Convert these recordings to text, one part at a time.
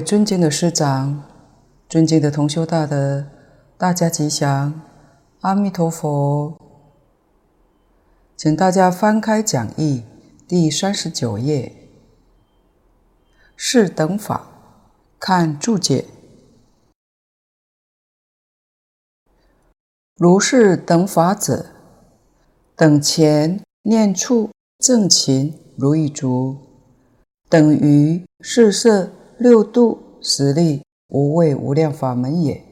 尊敬的师长，尊敬的同修大德，大家吉祥，阿弥陀佛。请大家翻开讲义第三十九页，是等法，看注解。如是等法者，等前念处正勤如意足，等于四摄。六度十力无畏无量法门也。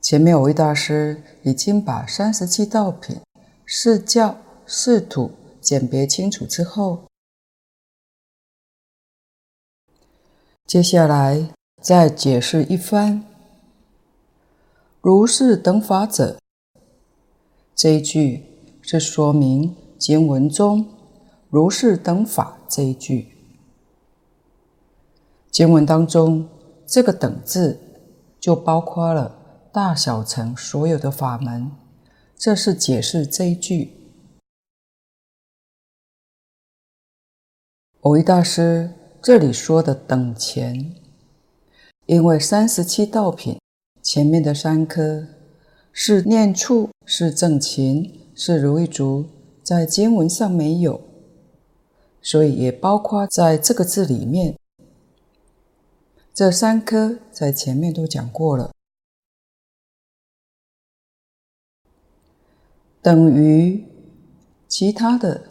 前面蕅益大师已经把三十七道品、四教、四土鉴别清楚之后，接下来再解释一番。如是等法者，这一句是说明经文中“如是等法”这一句。经文当中，这个“等”字就包括了大小乘所有的法门，这是解释这一句。蕅益大师这里说的“等前”，因为三十七道品前面的三科是念处、是正勤、是如意足，在经文上没有，所以也包括在这个字里面。这三科在前面都讲过了，等于其他的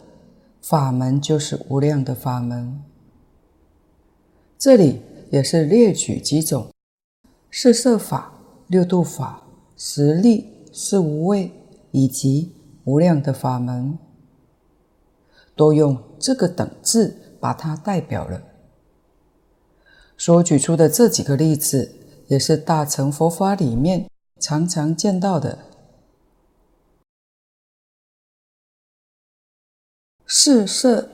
法门就是无量的法门。这里也是列举几种四摄法、六度法、十力、四无畏以及无量的法门，都用这个“等”字把它代表了。所举出的这几个例子，也是大乘佛法里面常常见到的。四摄，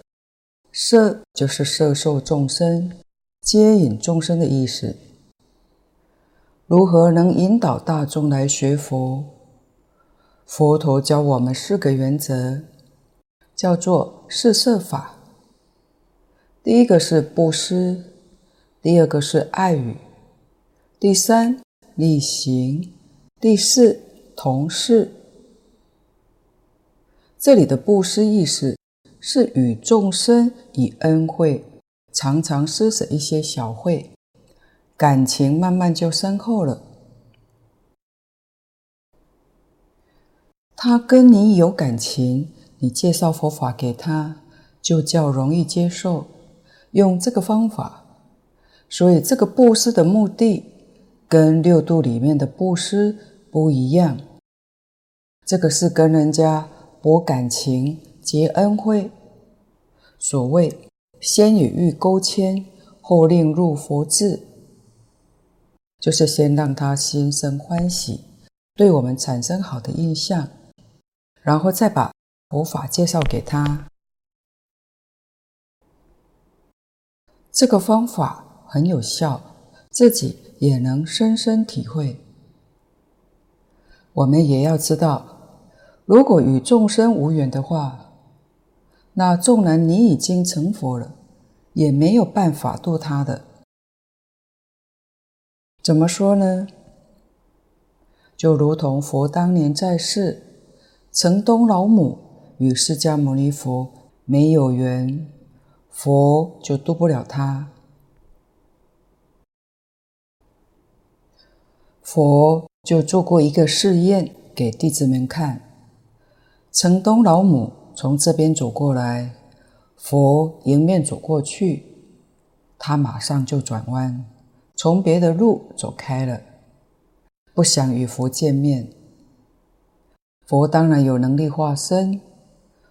摄就是摄受众生、接引众生的意思。如何能引导大众来学佛？佛陀教我们四个原则，叫做四摄法。第一个是布施。第二个是爱语，第三力行，第四同事。这里的布施意思是与众生以恩惠，常常施舍一些小惠，感情慢慢就深厚了。他跟你有感情，你介绍佛法给他，就较容易接受。用这个方法。所以，这个布施的目的跟六度里面的布施不一样。这个是跟人家博感情、结恩惠。所谓“先与欲钩牵，后令入佛智”，就是先让他心生欢喜，对我们产生好的印象，然后再把佛法介绍给他。这个方法。很有效，自己也能深深体会。我们也要知道，如果与众生无缘的话，那纵然你已经成佛了，也没有办法度他的。怎么说呢？就如同佛当年在世，城东老母与释迦牟尼佛没有缘，佛就度不了他。佛就做过一个试验给弟子们看，城东老母从这边走过来，佛迎面走过去，他马上就转弯，从别的路走开了，不想与佛见面。佛当然有能力化身，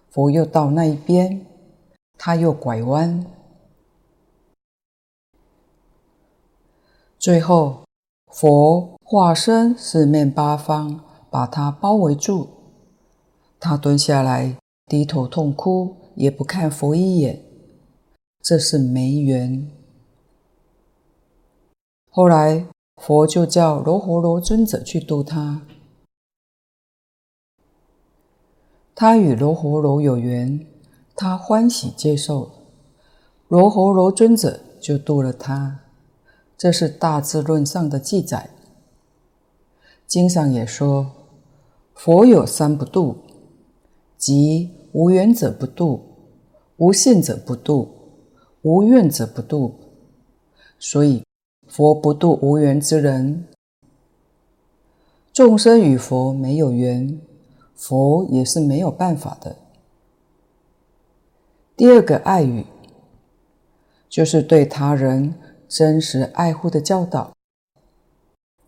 佛又到那一边，他又拐弯，最后佛。化身四面八方，把他包围住。他蹲下来，低头痛哭，也不看佛一眼。这是没缘。后来佛就叫罗睺罗尊者去度他。他与罗睺罗有缘，他欢喜接受。罗睺罗尊者就度了他。这是《大智论》上的记载。经上也说，佛有三不度，即无缘者不度，无信者不度，无愿者不度。所以佛不度无缘之人。众生与佛没有缘，佛也是没有办法的。第二个爱语，就是对他人真实爱护的教导。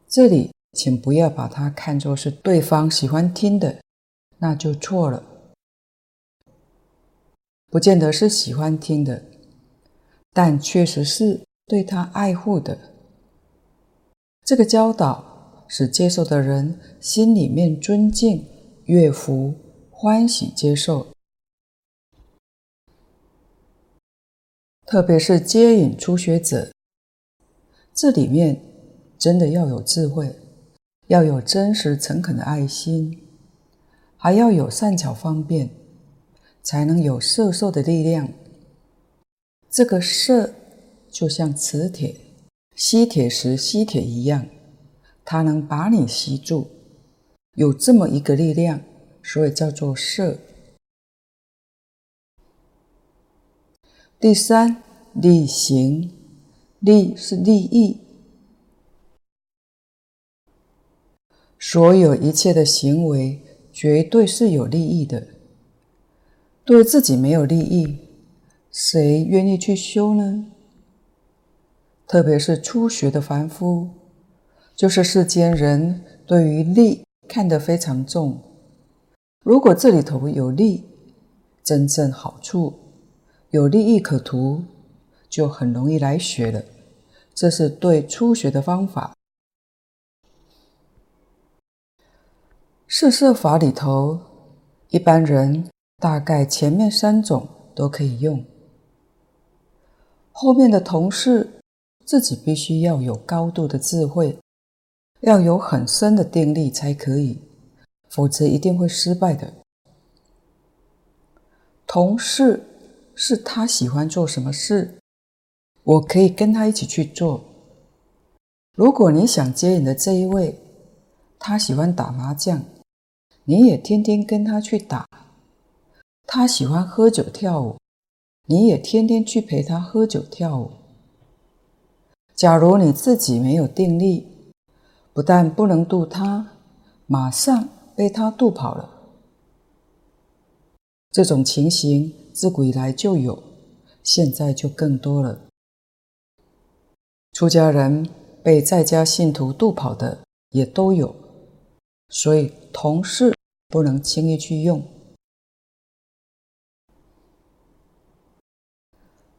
这里请不要把它看作是对方喜欢听的，那就错了。不见得是喜欢听的，但确实是对他爱护的。这个教导。使接受的人心里面尊敬、悦服、欢喜接受，特别是接引初学者，这里面真的要有智慧，要有真实诚恳的爱心，还要有善巧方便，才能有摄受的力量。这个摄就像磁铁吸铁石吸铁一样。它能把你吸住，有这么一个力量，所以叫做摄。第三，力行，利是利益，所有一切的行为绝对是有利益的。对自己没有利益，谁愿意去修呢？特别是初学的凡夫。就是世间人对于利看得非常重，如果这里头有利，真正好处，有利益可图，就很容易来学了。这是对初学的方法。四摄法里头，一般人大概前面三种都可以用，后面的同事自己必须要有高度的智慧。要有很深的定力才可以，否则一定会失败的。同事是他喜欢做什么事，我可以跟他一起去做。如果你想接引的这一位，他喜欢打麻将，你也天天跟他去打。他喜欢喝酒跳舞，你也天天去陪他喝酒跳舞。假如你自己没有定力，不但不能渡他，马上被他渡跑了。这种情形自古以来就有，现在就更多了。出家人被在家信徒度跑的也都有，所以同事不能轻易去用。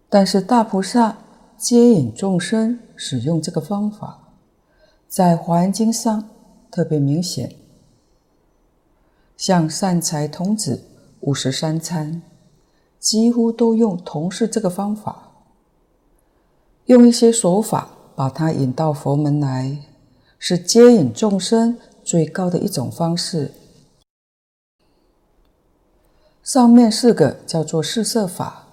但是大菩萨接引众生使用这个方法。在《华严经》上特别明显，像善财童子五十三参，几乎都用同事这个方法，用一些手法把他引到佛门来，是接引众生最高的一种方式。上面四个叫做四摄法，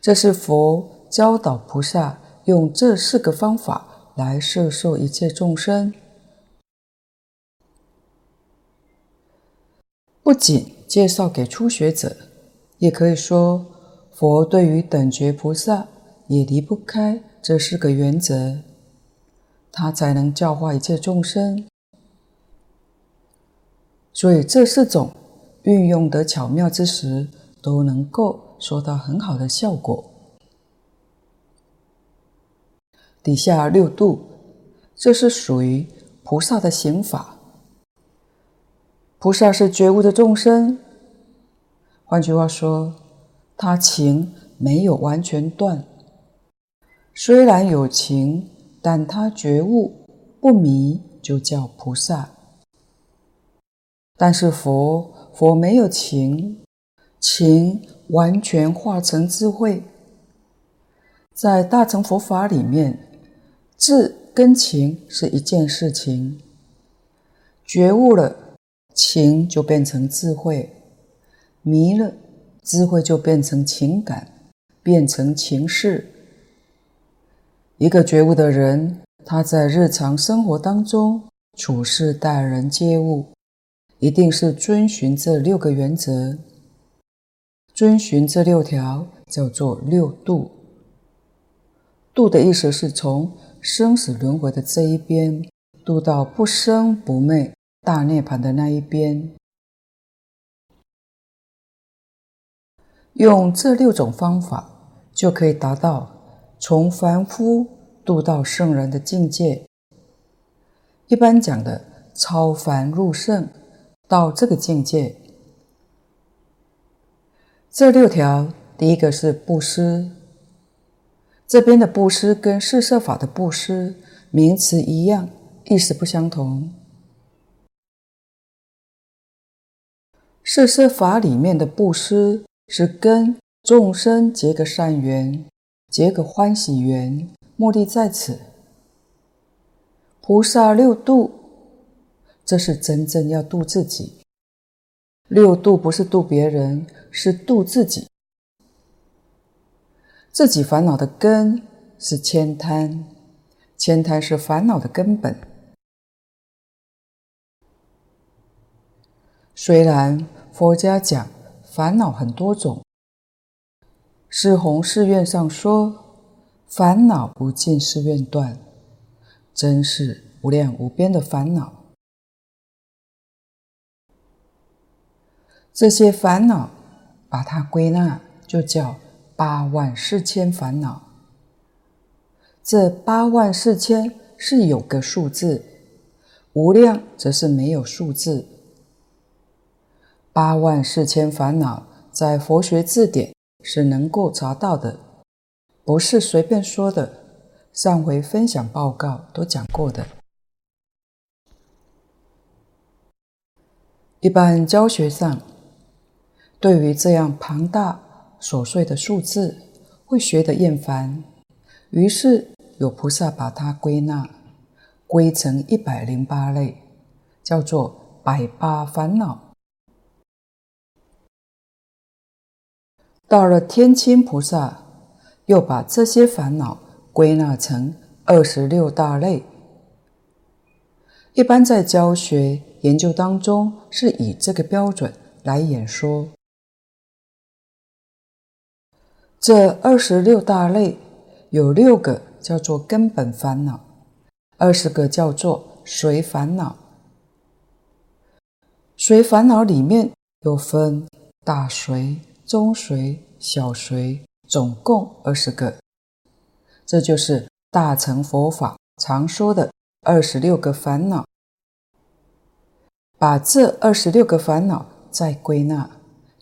这是佛教导菩萨用这四个方法。来摄受一切众生，不仅介绍给初学者，也可以说，佛对于等觉菩萨也离不开这四个原则，他才能教化一切众生。所以这四种运用得巧妙之时，都能够收到很好的效果。底下六度，这是属于菩萨的行法。菩萨是觉悟的众生，换句话说，他情没有完全断。虽然有情，但他觉悟不迷，就叫菩萨。但是佛，佛没有情，情完全化成智慧。在大乘佛法里面。智跟情是一件事情，觉悟了，情就变成智慧；迷了，智慧就变成情感，变成情事。一个觉悟的人，他在日常生活当中处事待人接物，一定是遵循这六个原则，遵循这六条叫做六度。度的意思是从生死轮回的这一边度到不生不灭大涅槃的那一边，用这六种方法就可以达到从凡夫度到圣人的境界。一般讲的超凡入圣，到这个境界。这六条，第一个是布施。这边的布施跟四摄法的布施名词一样，意思不相同。四摄法里面的布施是跟众生结个善缘，结个欢喜缘，目的在此。菩萨六度，这是真正要度自己。六度不是度别人，是度自己。自己烦恼的根是慳贪，慳贪是烦恼的根本。虽然佛家讲烦恼很多种，释弘誓愿上说烦恼不尽誓愿断。真是无量无边的烦恼，这些烦恼把它归纳，就叫八万四千烦恼。这八万四千是有个数字，无量则是没有数字。八万四千烦恼在佛学字典是能够查到的，不是随便说的。上回分享报告都讲过的，一般教学上，对于这样庞大琐碎的数字，会学得厌烦，于是有菩萨把它归纳，归成一百零八类，叫做百八烦恼。到了天亲菩萨，又把这些烦恼。归纳成二十六大类，一般在教学研究当中是以这个标准来演说。这二十六大类有六个叫做根本烦恼，二十个叫做随烦恼。随烦恼里面又分大随、中随、小随，总共二十个。这就是大乘佛法常说的二十六个烦恼。把这二十六个烦恼再归纳，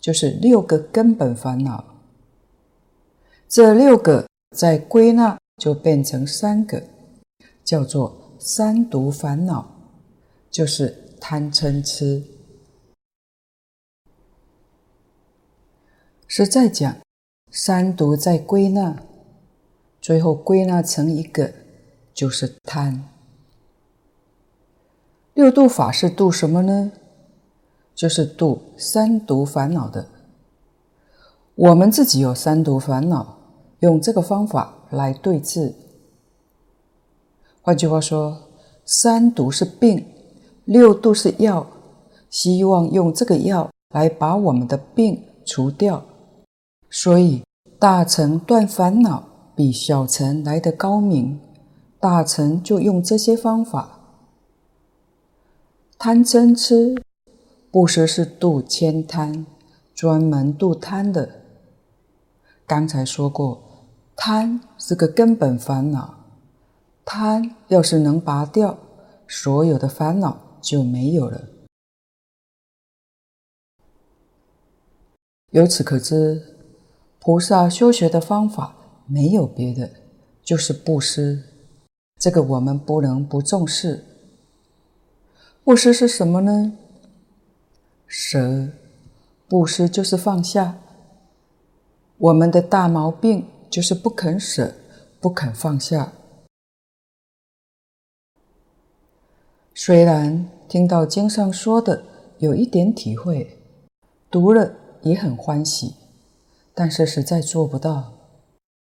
就是六个根本烦恼。这六个再归纳，就变成三个，叫做三毒烦恼，就是贪嗔痴。实在讲，三毒再归纳。最后归纳成一个，就是贪。六度法是度什么呢？就是度三毒烦恼的。我们自己有三毒烦恼，用这个方法来对治。换句话说，三毒是病，六度是药，希望用这个药来把我们的病除掉。所以大乘断烦恼。比小乘来得高明，大乘就用这些方法。贪嗔痴，布施是度千贪，专门度贪的。刚才说过，贪是个根本烦恼，贪要是能拔掉，所有的烦恼就没有了。由此可知，菩萨修学的方法。没有别的，就是布施。这个我们不能不重视。布施是什么呢？舍。布施就是放下。我们的大毛病就是不肯舍，不肯放下。虽然听到经上说的有一点体会，读了也很欢喜，但是实在做不到。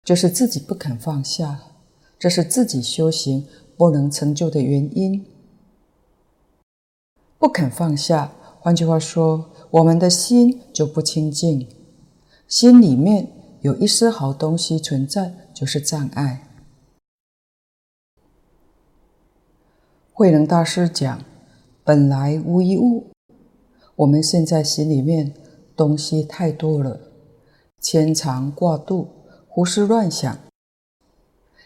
就是自己不肯放下，这是自己修行不能成就的原因。不肯放下，换句话说，我们的心就不清净，心里面有一丝毫东西存在，就是障碍。慧能大师讲：“本来无一物。”我们现在心里面东西太多了，牵肠挂肚，胡思乱想。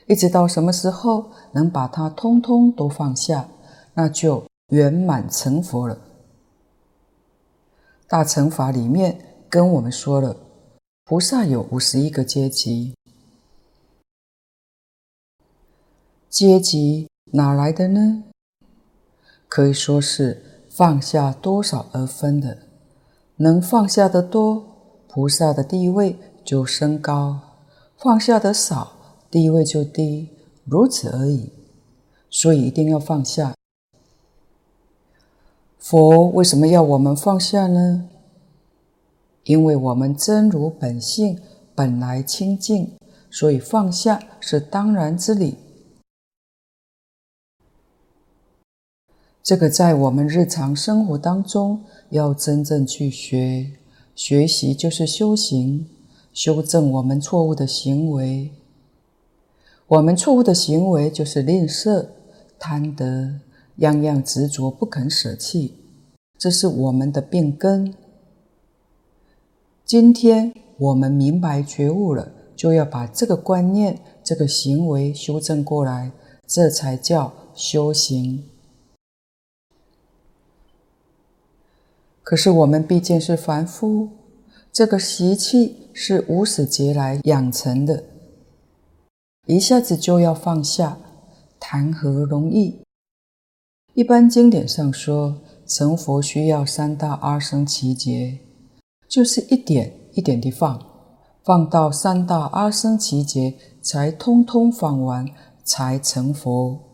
一直到什么时候能把它通通都放下，那就圆满成佛了。大乘法里面跟我们说了，菩萨有五十一个阶级，阶级哪来的呢？可以说是放下多少而分的，能放下的多，菩萨的地位就升高；放下的少，地位就低，如此而已。所以一定要放下。佛为什么要我们放下呢？因为我们真如本性本来清净，所以放下是当然之理。这个在我们日常生活当中要真正去学，学习就是修行，修正我们错误的行为。我们错误的行为就是吝啬、贪得，样样执着不肯舍弃，这是我们的病根。今天我们明白觉悟了，就要把这个观念、这个行为修正过来，这才叫修行。可是我们毕竟是凡夫，这个习气是无始劫来养成的，一下子就要放下，谈何容易？一般经典上说，成佛需要三大阿僧只劫，就是一点一点地放，放到三大阿僧只劫才通通放完，才成佛。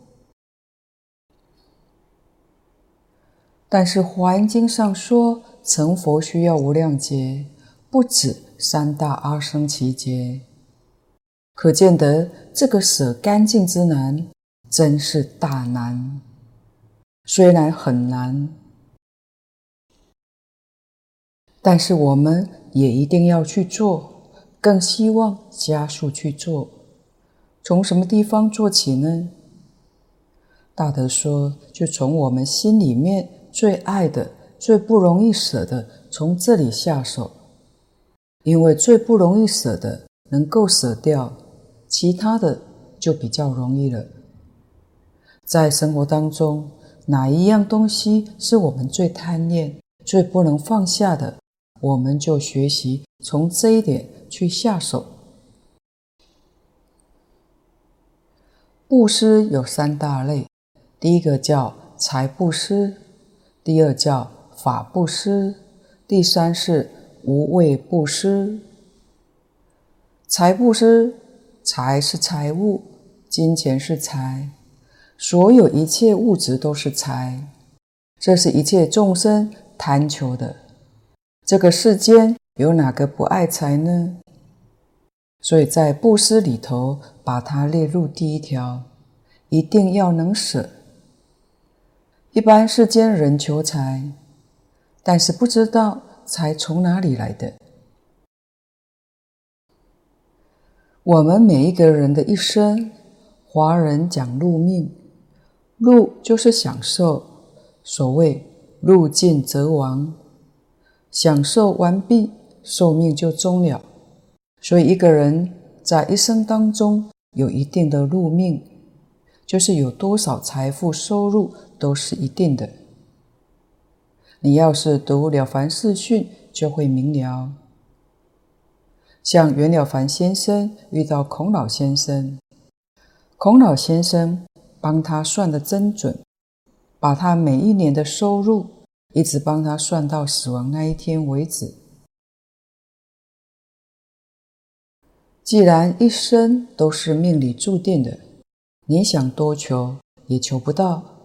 但是《华严经》上说，成佛需要无量劫，不止三大阿僧祇劫。可见得这个舍干净之难，真是大难。虽然很难，但是我们也一定要去做，更希望加速去做。从什么地方做起呢？大德说，就从我们心里面。最爱的、最不容易舍的，从这里下手，因为最不容易舍的能够舍掉，其他的就比较容易了。在生活当中，哪一样东西是我们最贪恋、最不能放下的，我们就学习从这一点去下手。布施有三大类，第一个叫财布施。第二叫法布施，第三是无畏布施。财布施，财是财物，金钱是财，所有一切物质都是财，这是一切众生贪求的。这个世间有哪个不爱财呢？所以在布施里头，把它列入第一条，一定要能舍。一般世间人求财，但是不知道财从哪里来的。我们每一个人的一生，华人讲入命，入就是享受，所谓入尽则亡，享受完毕，寿命就终了。所以一个人在一生当中有一定的入命，就是有多少财富收入。都是一定的。你要是读《了凡四训》，就会明了。像袁了凡先生遇到孔老先生，孔老先生帮他算的真准，把他每一年的收入一直帮他算到死亡那一天为止。既然一生都是命里注定的，你想多求也求不到。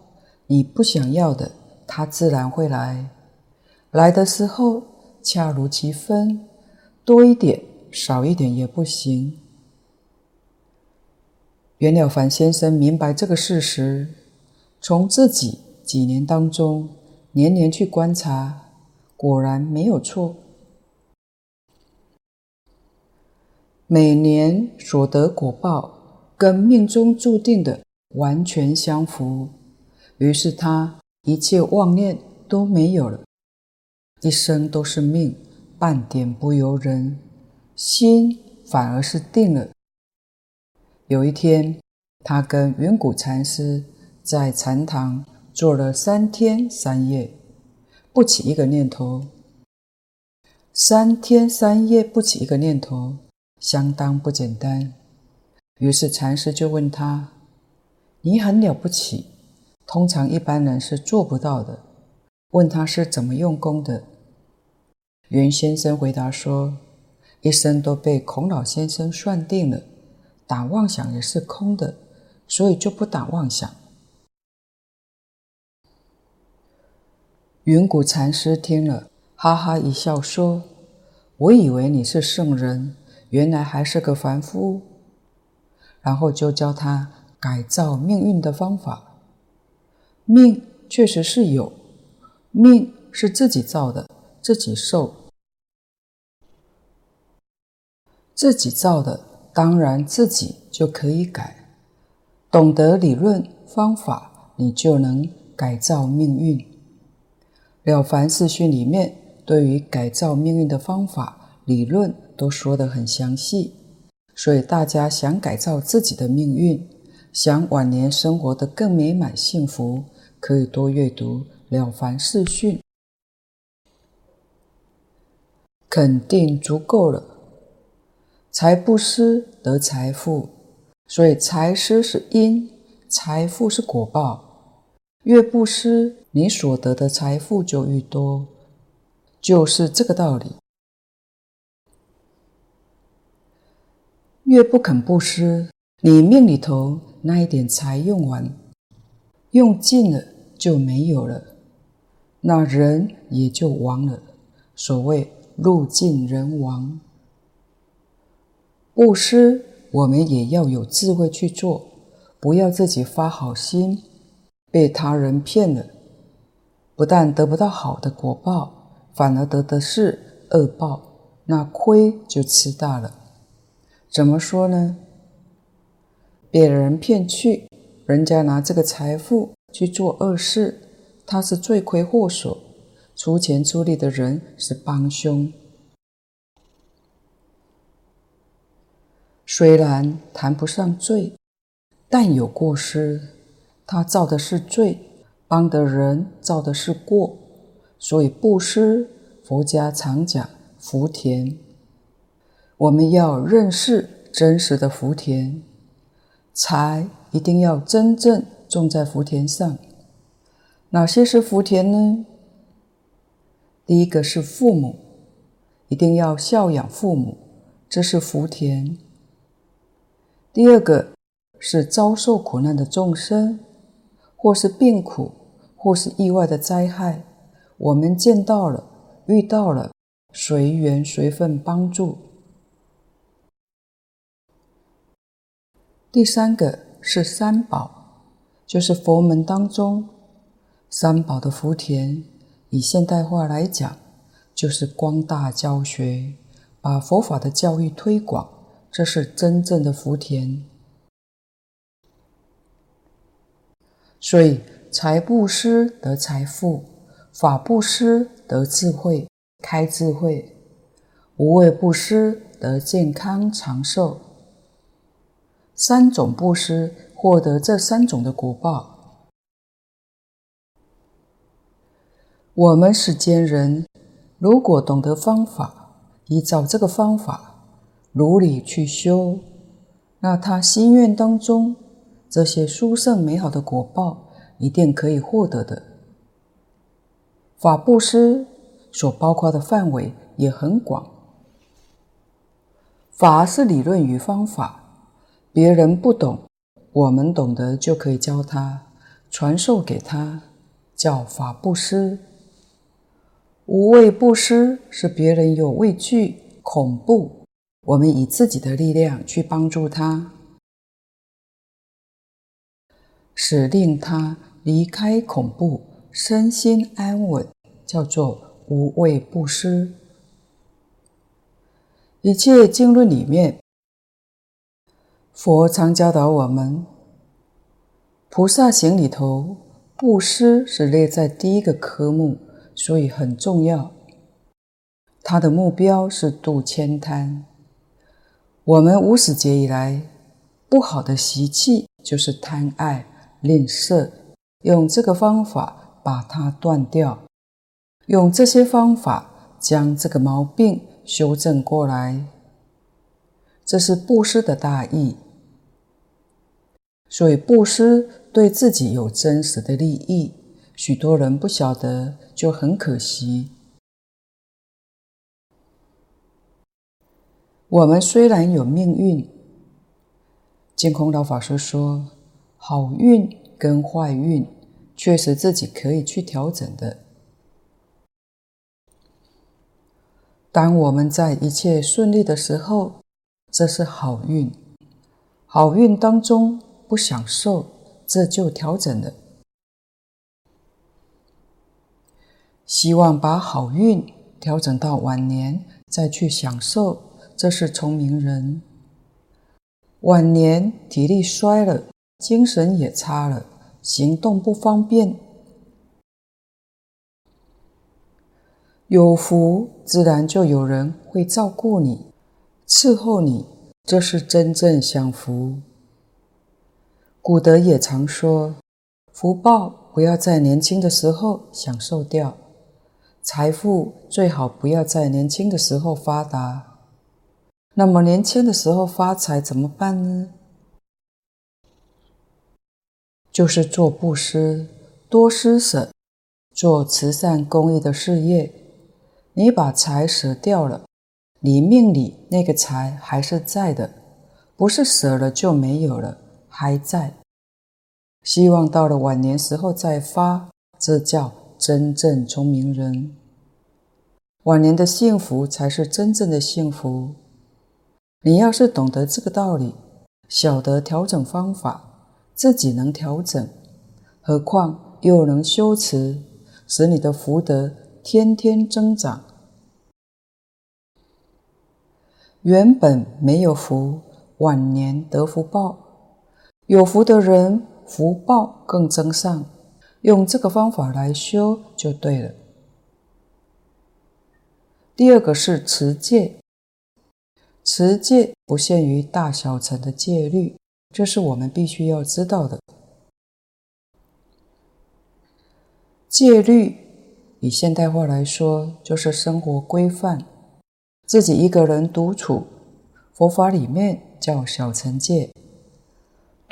你不想要的，它自然会来。来的时候恰如其分，多一点、少一点也不行。袁了凡先生明白这个事实，从自己几年当中年年去观察，果然没有错。每年所得果报跟命中注定的完全相符，于是他一切妄念都没有了，一生都是命，半点不由人，心反而是定了。有一天，他跟云谷禅师在禅堂坐了三天三夜，不起一个念头。三天三夜不起一个念头，相当不简单。于是禅师就问他：“你很了不起，通常一般人是做不到的。”问他是怎么用功的。袁先生回答说：“一生都被孔老先生算定了。”打妄想也是空的，所以就不打妄想。云谷禅师听了，哈哈一笑，说：“我以为你是圣人，原来还是个凡夫。”然后就教他改造命运的方法。命确实是有，命是自己造的，自己受，自己造的。当然，自己就可以改。懂得理论方法，你就能改造命运。《了凡四训》里面对于改造命运的方法、理论都说得很详细，所以大家想改造自己的命运，想晚年生活得更美满幸福，可以多阅读《了凡四训》，肯定足够了。财布施得财富，所以财施是因，财富是果报。越布施，你所得的财富就越多，就是这个道理。越不肯布施，你命里头那一点财用完，用尽了就没有了，那人也就亡了。所谓路尽人亡。布施，我们也要有智慧去做，不要自己发好心，被他人骗了，不但得不到好的果报，反而得的是恶报，那亏就吃大了。怎么说呢？别人骗去，人家拿这个财富去做恶事，他是罪魁祸首，出钱出力的人是帮凶。虽然谈不上罪，但有过失。他造的是罪，帮的人造的是过，所以布施，佛家常讲福田。我们要认识真实的福田，财一定要真正种在福田上。哪些是福田呢？第一个是父母，一定要孝养父母，这是福田。第二个是遭受苦难的众生，或是病苦，或是意外的灾害，我们见到了、遇到了，随缘随份帮助。第三个是三宝，就是佛门当中三宝的福田。以现代化来讲，就是光大教学，把佛法的教育推广。这是真正的福田，所以财布施得财富，法布施得智慧，开智慧；无畏布施得健康长寿。三种布施获得这三种的果报。我们世间人如果懂得方法，依照这个方法。如理去修，那他心愿当中这些殊胜美好的果报，一定可以获得的。法布施所包括的范围也很广。法是理论与方法，别人不懂，我们懂得就可以教他，传授给他，叫法布施。无畏布施是别人有畏惧、恐怖。我们以自己的力量去帮助他。使令他离开恐怖，身心安稳，叫做无畏布施。一切经论里面，佛常教导我们，菩萨行里头，布施是列在第一个科目，所以很重要。它的目标是度千贪。我们无始劫以来，不好的习气就是贪爱、吝啬，用这个方法把它断掉，用这些方法将这个毛病。修正过来，这是布施的大意。所以布施对自己有真实的利益，许多人不晓得，就很可惜。我们虽然有命运，净空老法师说，好运跟坏运，确实自己可以去调整的。当我们在一切顺利的时候，这是好运；好运当中不享受，这就调整了。希望把好运调整到晚年再去享受，这是聪明人。晚年体力衰了，精神也差了，行动不方便。有福，自然就有人会照顾你、伺候你，这是真正享福。古德也常说，福报不要在年轻的时候享受掉，财富最好不要在年轻的时候发达。那么年轻的时候发财怎么办呢？就是做布施，多施舍，做慈善公益的事业。你把财舍掉了，你命里那个财还是在的，不是舍了就没有了，还在。希望到了晚年时候再发，这叫真正聪明人。晚年的幸福才是真正的幸福。你要是懂得这个道理，晓得调整方法，自己能调整，何况又能修持，使你的福德。天天增长。原本没有福，晚年得福报；有福的人，福报更增上。用这个方法来修就对了。第二个是持戒，持戒不限于大小乘的戒律，这是我们必须要知道的。戒律。以现代化来说，就是生活规范。自己一个人独处，佛法里面叫小乘戒。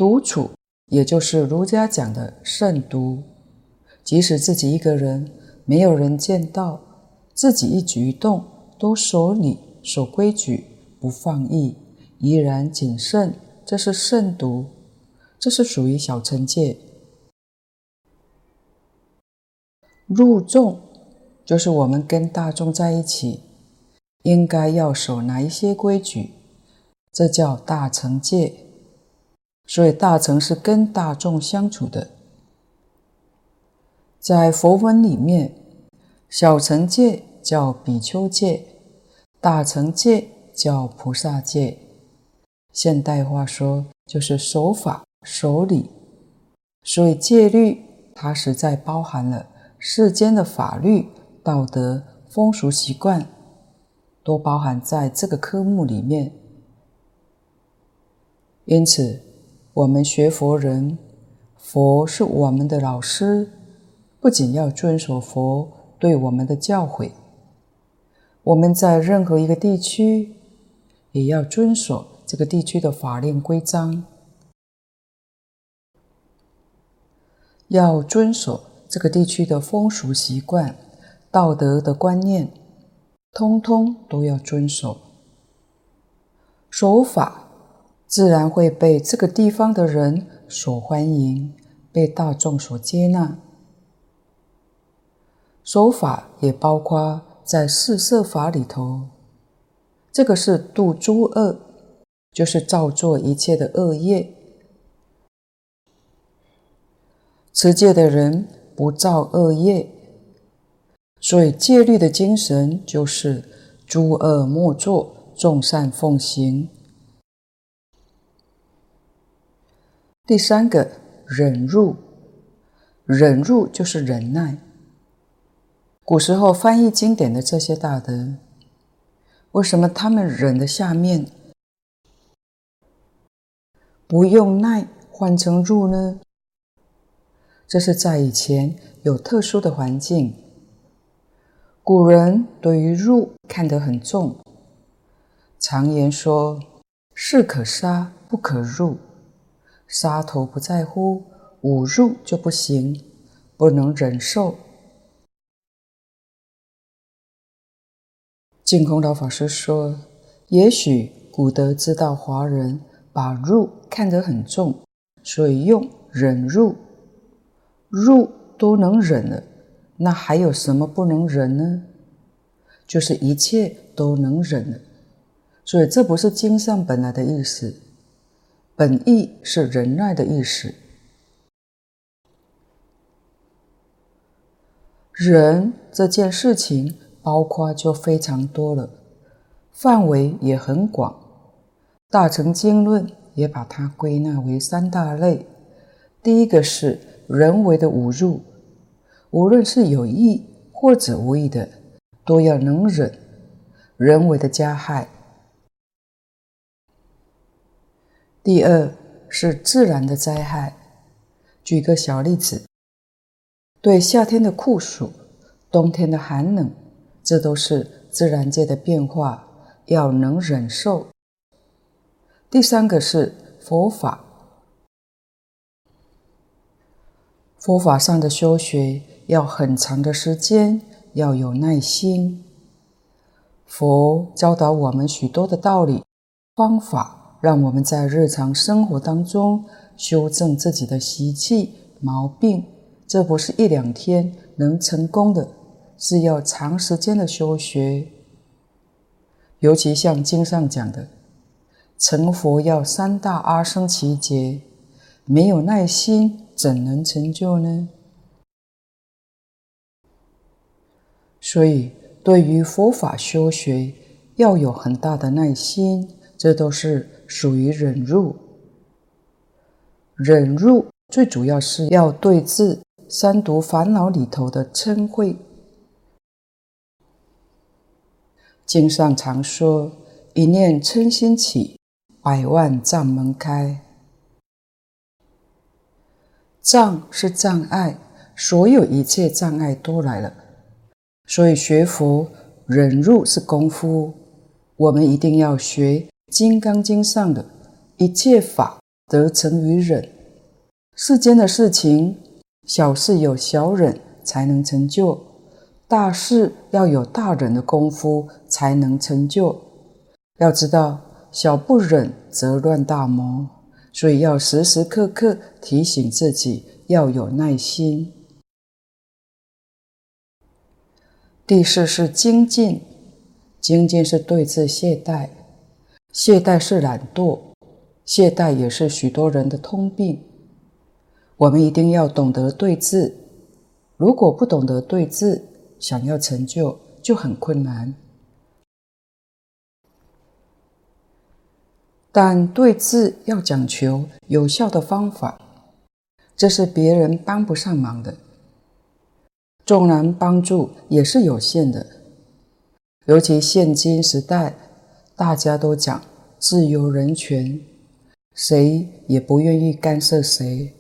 独处，也就是儒家讲的慎独。即使自己一个人，没有人见到，自己一举一动都守礼、守规矩，不放逸，依然谨慎，这是慎独，这是属于小乘戒。入众就是我们跟大众在一起，应该要守哪一些规矩，这叫大乘戒。所以大乘是跟大众相处的。在佛文里面，小乘戒叫比丘戒，大乘戒叫菩萨戒。现代话说就是守法守礼。所以戒律它实在包含了。世间的法律、道德、风俗习惯，都包含在这个科目里面。因此，我们学佛人，佛是我们的老师，不仅要遵守佛对我们的教诲，我们在任何一个地区，也要遵守这个地区的法令规章，要遵守。这个地区的风俗习惯、道德的观念，通通都要遵守。守法，自然会被这个地方的人所欢迎，被大众所接纳。守法也包括在四摄法里头，这个是度诸恶，就是造作一切的恶业。持戒的人不造恶业，所以戒律的精神就是诸恶莫作，众善奉行。第三个忍辱，忍辱就是忍耐。古时候翻译经典的这些大德，为什么他们忍的下面不用耐换成入呢？这是在以前有特殊的环境，古人对于入看得很重，常言说：“士可杀，不可辱。杀头不在乎，五入就不行，不能忍受。”净空老法师说：“也许古德知道华人把入看得很重，所以用忍入，入都能忍了，那还有什么不能忍呢？就是一切都能忍了。所以这不是经上本来的意思，本意是忍耐的意思。忍这件事情包括就非常多了，范围也很广。大乘经论也把它归纳为三大类。第一个是。人为的侮辱，无论是有意或者无意的，都要能忍。人为的加害。第二是自然的灾害。举个小例子，对夏天的酷暑、冬天的寒冷，这都是自然界的变化，要能忍受。第三个是佛法。佛法上的修学要很长的时间，要有耐心。佛教导我们许多的道理、方法，让我们在日常生活当中修正自己的习气、毛病。这不是一两天能成功的，是要长时间的修学。尤其像经上讲的，成佛要三大阿僧只劫，没有耐心。怎能成就呢？所以，对于佛法修学，要有很大的耐心，这都是属于忍辱。忍辱最主要是要对治三毒烦恼里头的嗔恚。经上常说：“一念嗔心起，百万障门开。”障是障碍，所有一切障碍都来了。所以学佛忍辱是功夫，我们一定要学《金刚经》上的一切法得成于忍。世间的事情，小事有小忍才能成就，大事要有大忍的功夫才能成就。要知道，小不忍则乱大谋。所以要时时刻刻提醒自己要有耐心。第四是精进，精进是对治懈怠，懈怠是懒惰，懈怠也是许多人的通病。我们一定要懂得对治，如果不懂得对治，想要成就就很困难。但对治要讲求有效的方法，这是别人帮不上忙的。纵然帮助也是有限的，尤其现今时代，大家都讲自由人权，谁也不愿意干涉谁，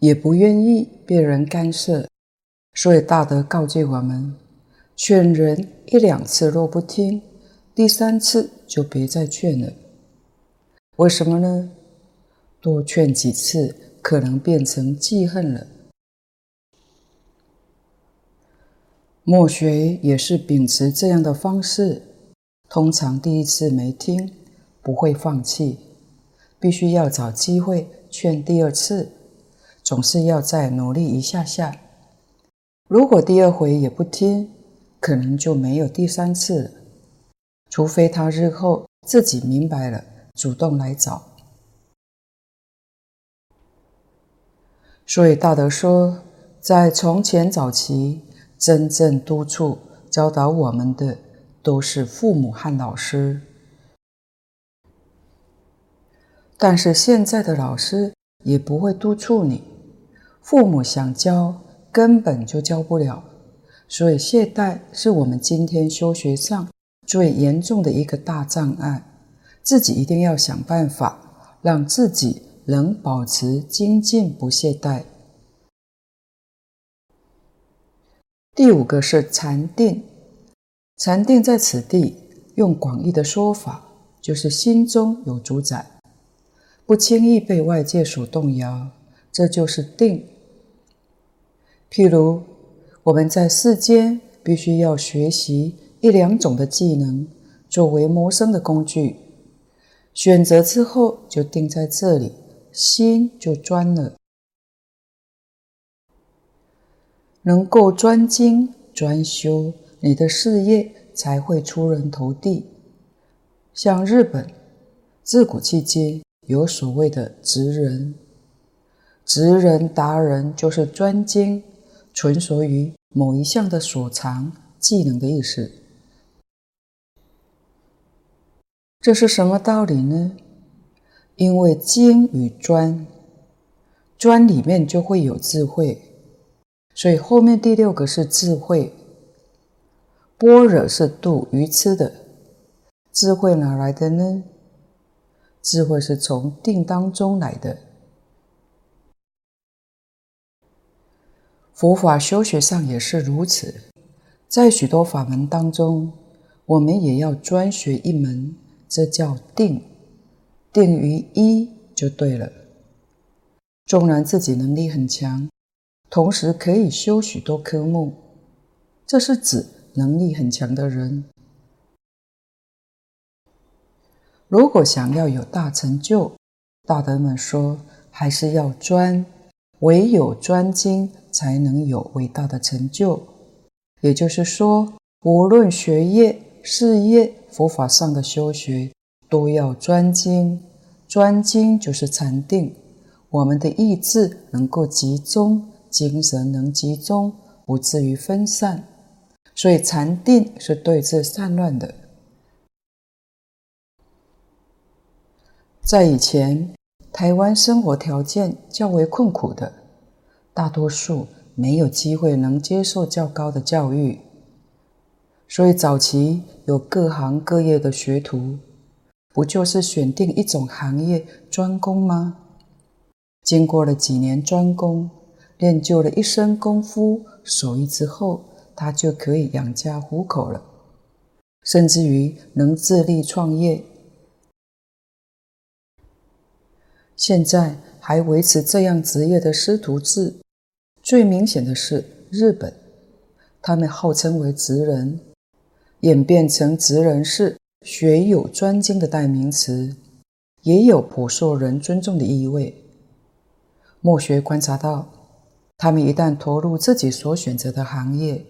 也不愿意被人干涉，所以大德告诫我们：劝人一两次若不听。第三次就别再劝了，为什么呢？多劝几次，可能变成记恨了。末学也是秉持这样的方式，通常第一次没听，不会放弃，必须要找机会劝第二次，总是要再努力一下下。如果第二回也不听，可能就没有第三次了。除非他日后自己明白了，主动来找。所以大德说，在从前早期，真正督促教导我们的都是父母和老师。但是现在的老师也不会督促你，父母想教根本就教不了，所以懈怠是我们今天修学上最严重的一个大障碍。自己一定要想办法，让自己能保持精进不懈怠。第五个是禅定，禅定在此地用广义的说法，就是心中有主宰。不轻易被外界所动摇，这就是定。譬如我们在世间必须要学习一两种的技能，作为谋生的工具，选择之后就定在这里，心就专了，能够专精专修，你的事业才会出人头地。像日本，自古至今。有所谓的职人，职人达人就是专精，纯熟于某一项的所长技能的意思。这是什么道理呢？因为精与专，专里面就会有智慧，所以后面第六个是智慧。般若是度愚痴的，智慧哪来的呢？智慧是从定当中来的。佛法修学上也是如此，在许多法门当中，我们也要专学一门，这叫定，定于一就对了。纵然自己能力很强，同时可以修许多科目，这是指能力很强的人。如果想要有大成就，大德们说，还是要专，唯有专精才能有伟大的成就。也就是说，无论学业、事业、佛法上的修学，都要专精。专精就是禅定，我们的意志能够集中，精神能集中，不至于分散。所以禅定是对治散乱的。在以前，台湾生活条件较为困苦的，大多数没有机会能接受较高的教育，所以早期有各行各业的学徒，不就是选定一种行业专攻吗？经过了几年专攻，练就了一身功夫手艺之后，他就可以养家糊口了，甚至于能自立创业。现在还维持这样职业的师徒制，最明显的是日本，他们号称为职人，演变成职人是学有专精的代名词，也有颇受人尊重的意味。墨学观察到，他们一旦投入自己所选择的行业，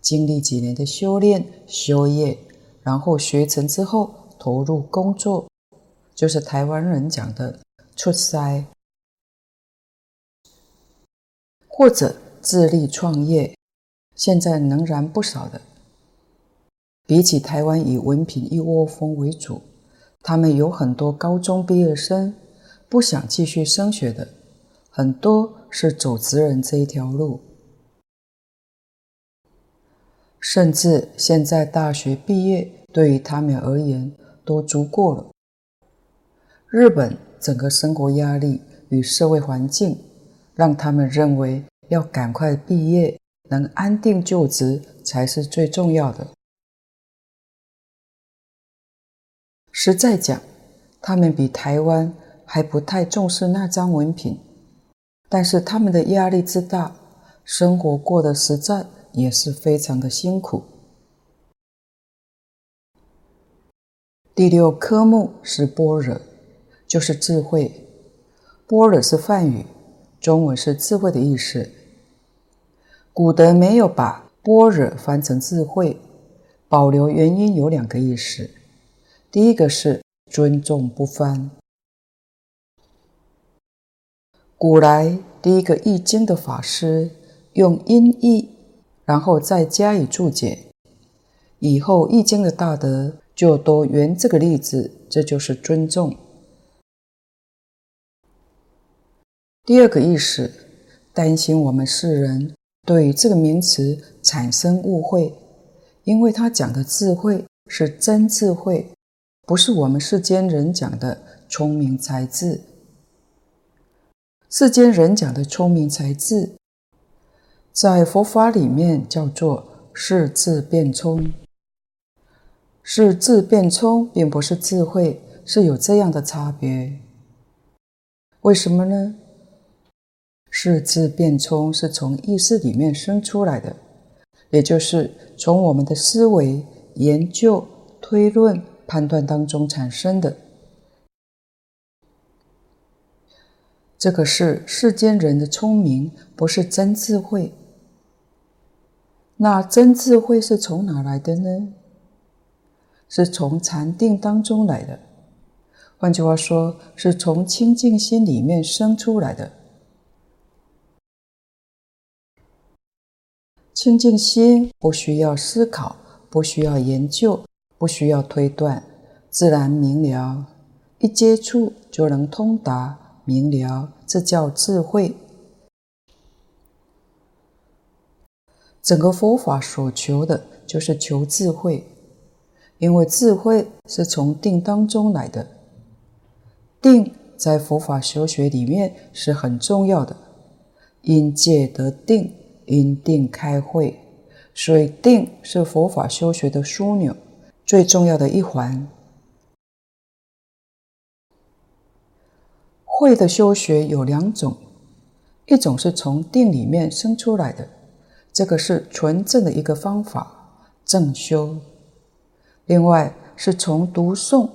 经历几年的修炼修业，然后学成之后投入工作，就是台湾人讲的。出塞，或者自立创业，现在仍然不少的。比起台湾以文凭一窝蜂为主，他们有很多高中毕业生不想继续升学的，很多是走职人这一条路，甚至现在大学毕业对于他们而言都足够了。日本。整个生活压力与社会环境，让他们认为要赶快毕业，能安定就职才是最重要的。实在讲，他们比台湾还不太重视那张文凭，但是他们的压力之大，生活过得实在也是非常的辛苦。第六科目是般若。就是智慧，般若是梵语，中文是智慧的意思。古德没有把般若翻成智慧，保留原因有两个意思。第一个是尊重不翻。古来第一个译经的法师用音译，然后再加以注解，以后译经的大德就多缘这个例子，这就是尊重。第二个意思，担心我们世人对这个名词产生误会，因为他讲的智慧是真智慧，不是我们世间人讲的聪明才智。世间人讲的聪明才智，在佛法里面叫做识智辩聪。是智辩聪并不是智慧，是有这样的差别。为什么呢？是智辩聪是从意识里面生出来的，也就是从我们的思维、研究、推论、判断当中产生的。这个是世间人的聪明，不是真智慧。那真智慧是从哪来的呢？是从禅定当中来的。换句话说，是从清净心里面生出来的。清净心不需要思考，不需要研究，不需要推断，自然明了，一接触就能通达。明了，这叫智慧。整个佛法所求的就是求智慧，因为智慧是从定当中来的。定在佛法修学里面是很重要的，因戒得定，因定开慧，所以定是佛法修学的枢纽，最重要的一环。慧的修学有两种，一种是从定里面生出来的，这个是纯正的一个方法，正修；另外是从读诵，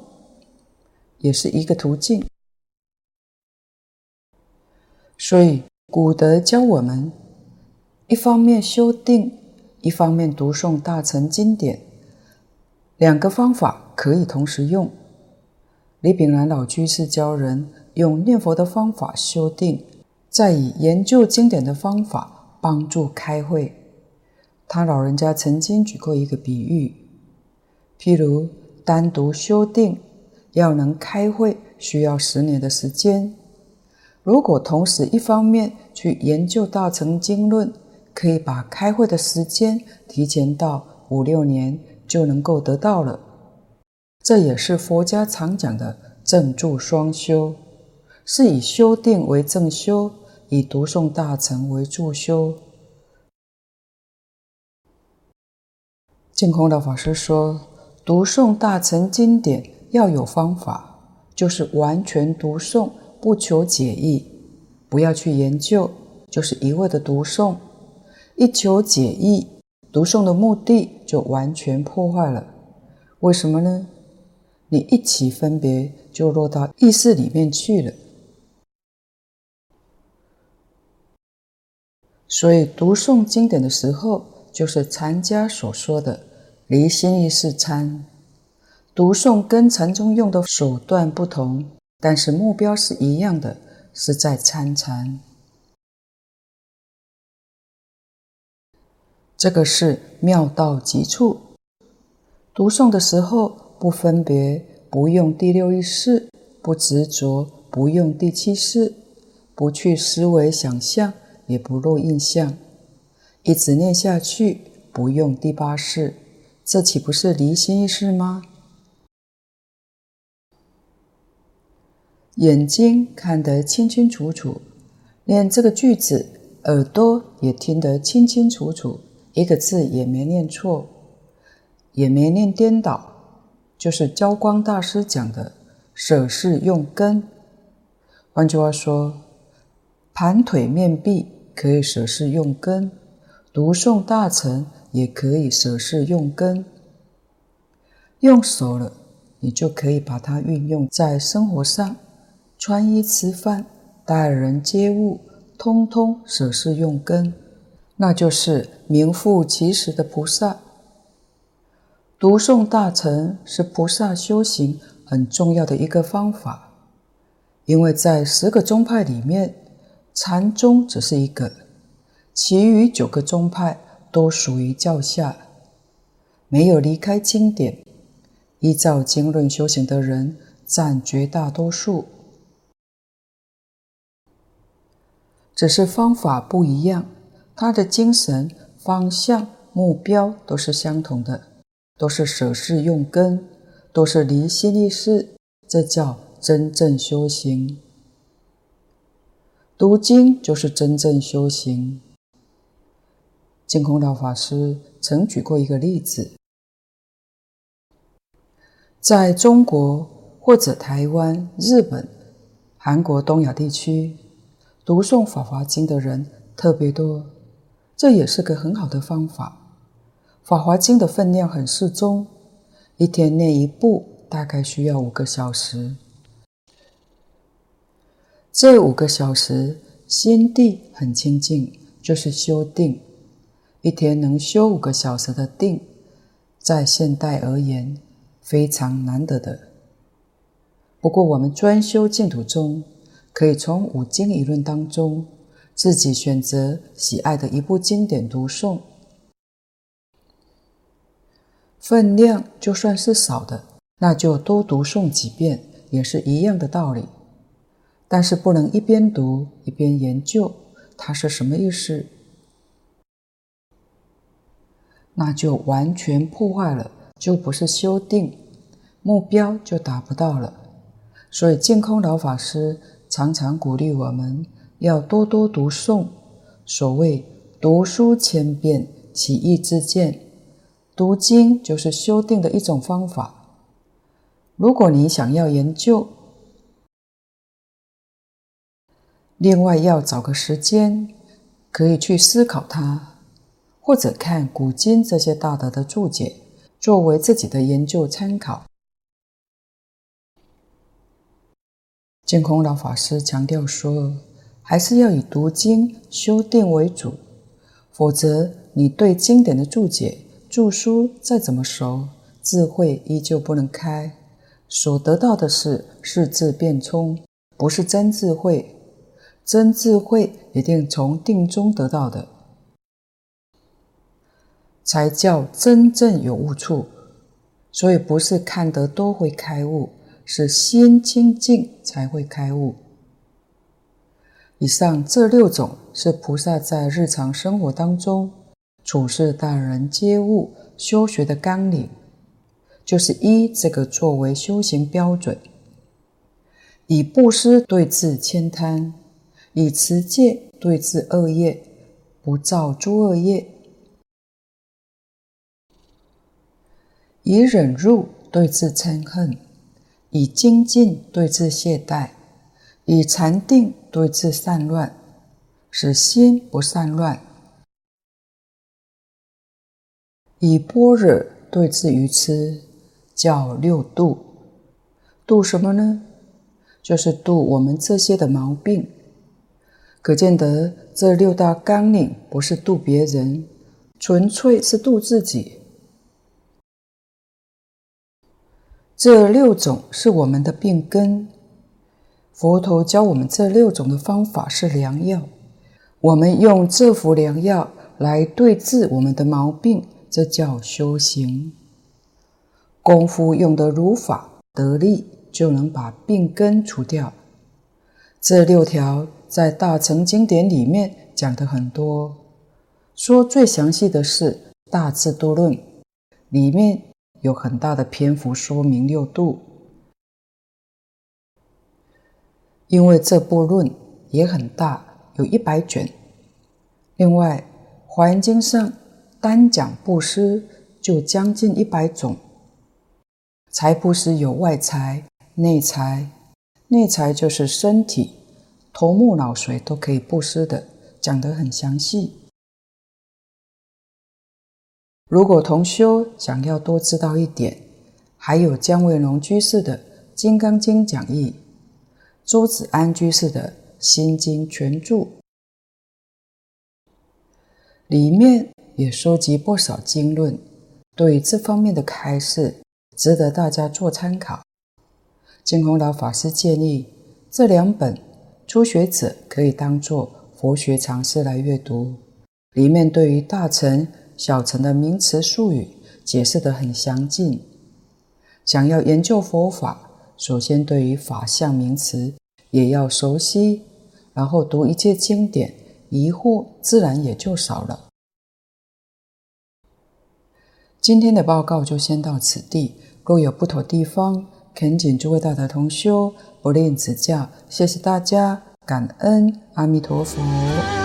也是一个途径。所以古德教我们，一方面修定，一方面读诵大乘经典，两个方法可以同时用。李炳南老居士教人。用念佛的方法修定，再以研究经典的方法帮助开会。他老人家曾经举过一个比喻，譬如单独修定，要能开会，需要十年的时间；如果同时一方面去研究大乘经论，可以把开会的时间提前到五六年，就能够得到了。这也是佛家常讲的正助双修。是以修定为正修，以读诵大乘为助修。净空老法师说，读诵大乘经典要有方法，就是完全读诵，不求解义，不要去研究，就是一味的读诵。一求解义，读诵的目的就完全破坏了。为什么呢？你一起分别，就落到意识里面去了。所以读诵经典的时候，就是禅家所说的离心意识参。读诵跟禅宗用的手段不同，但是目标是一样的，是在参禅。这个是妙到极处。读诵的时候不分别，不用第六意识，不执着，不用第七识，不去思维想象。也不落印象，一直念下去，不用第八式，这岂不是离心意识吗？眼睛看得清清楚楚，念这个句子，耳朵也听得清清楚楚，一个字也没念错，也没念颠倒，就是交光大师讲的“舍事用根”。换句话说，盘腿面壁。可以舍事用根，读诵大乘也可以舍事用根。用熟了，你就可以把它运用在生活上，穿衣吃饭、待人接物，通通舍事用根，那就是名副其实的菩萨。读诵大乘是菩萨修行很重要的一个方法，因为在十个宗派里面。禅宗只是一个，其余九个宗派都属于教下，没有离开经典，依照经论修行的人占绝大多数。只是方法不一样，他的精神方向、目标都是相同的，都是舍事用根，都是离心立事，这叫真正修行。读经就是真正修行。净空老法师曾举过一个例子，在中国或者台湾、日本、韩国、东亚地区。读诵《法华经》的人特别多，这也是个很好的方法。《法华经》的分量很适中，一天念一部，大概需要五个小时。这五个小时心地很清净，就是修定。一天能修五个小时的定，在现代而言非常难得的。不过我们专修净土宗。可以从五经一论当中自己选择喜爱的一部经典读诵，分量就算是少的，那就多读诵几遍，也是一样的道理。但是不能一边读一边研究它是什么意思，那就完全破坏了，就不是修定，目标就达不到了。所以净空老法师。常常鼓励我们要多多读诵。所谓“读书千遍，其义自见”，读经就是修定的一种方法。如果你想要研究，另外要找个时间，可以去思考它，或者看古今这些大德的注解，作为自己的研究参考。净空老法师强调说，还是要以读经修定为主，否则你对经典的注解、注疏再怎么熟，智慧依旧不能开，所得到的是是字辩聪，不是真智慧。真智慧一定从定中得到的，才叫真正有悟处。所以不是看得多会开悟。是心清净才会开悟。以上这六种是菩萨在日常生活当中处事待人接物修学的纲领，就是依这个作为修行标准，以布施对治慳贪，以持戒对治恶业，不造诸恶业，以忍辱对治嗔恨。以精进对治懈怠，以禅定对治散乱，使心不散乱；以般若对治愚痴，叫六度。度什么呢？就是度我们这些的毛病。可见得这六大纲领不是度别人，纯粹是度自己。这六种是我们的病根，佛陀教我们这六种的方法是良药，我们用这副良药来对治我们的毛病，这叫修行。功夫用得如法得力，就能把病根除掉。这六条在大乘经典里面讲的很多，说最详细的是《大智度论》里面。有很大的篇幅说明六度，因为这部论也很大，有一百卷。另外，《华严经》上单讲布施就将近一百种。财布施有外财、内财，内财就是身体，头目脑髓都可以布施的，讲得很详细。如果同修想要多知道一点，还有姜维龙居士的《金刚经讲义》，朱子安居士的《心经全注》，里面也收集不少经论，对这方面的开示，值得大家做参考。净空老法师建议这两本初学者可以当作佛学常识来阅读，里面对于大乘、小乘的名词术语解释得很详尽。想要研究佛法，首先对于法相名词也要熟悉，然后读一切经典，疑惑自然也就少了。今天的报告就先到此地，若有不妥地方，恳请诸位大德同修不吝指教。谢谢大家，感恩阿弥陀佛。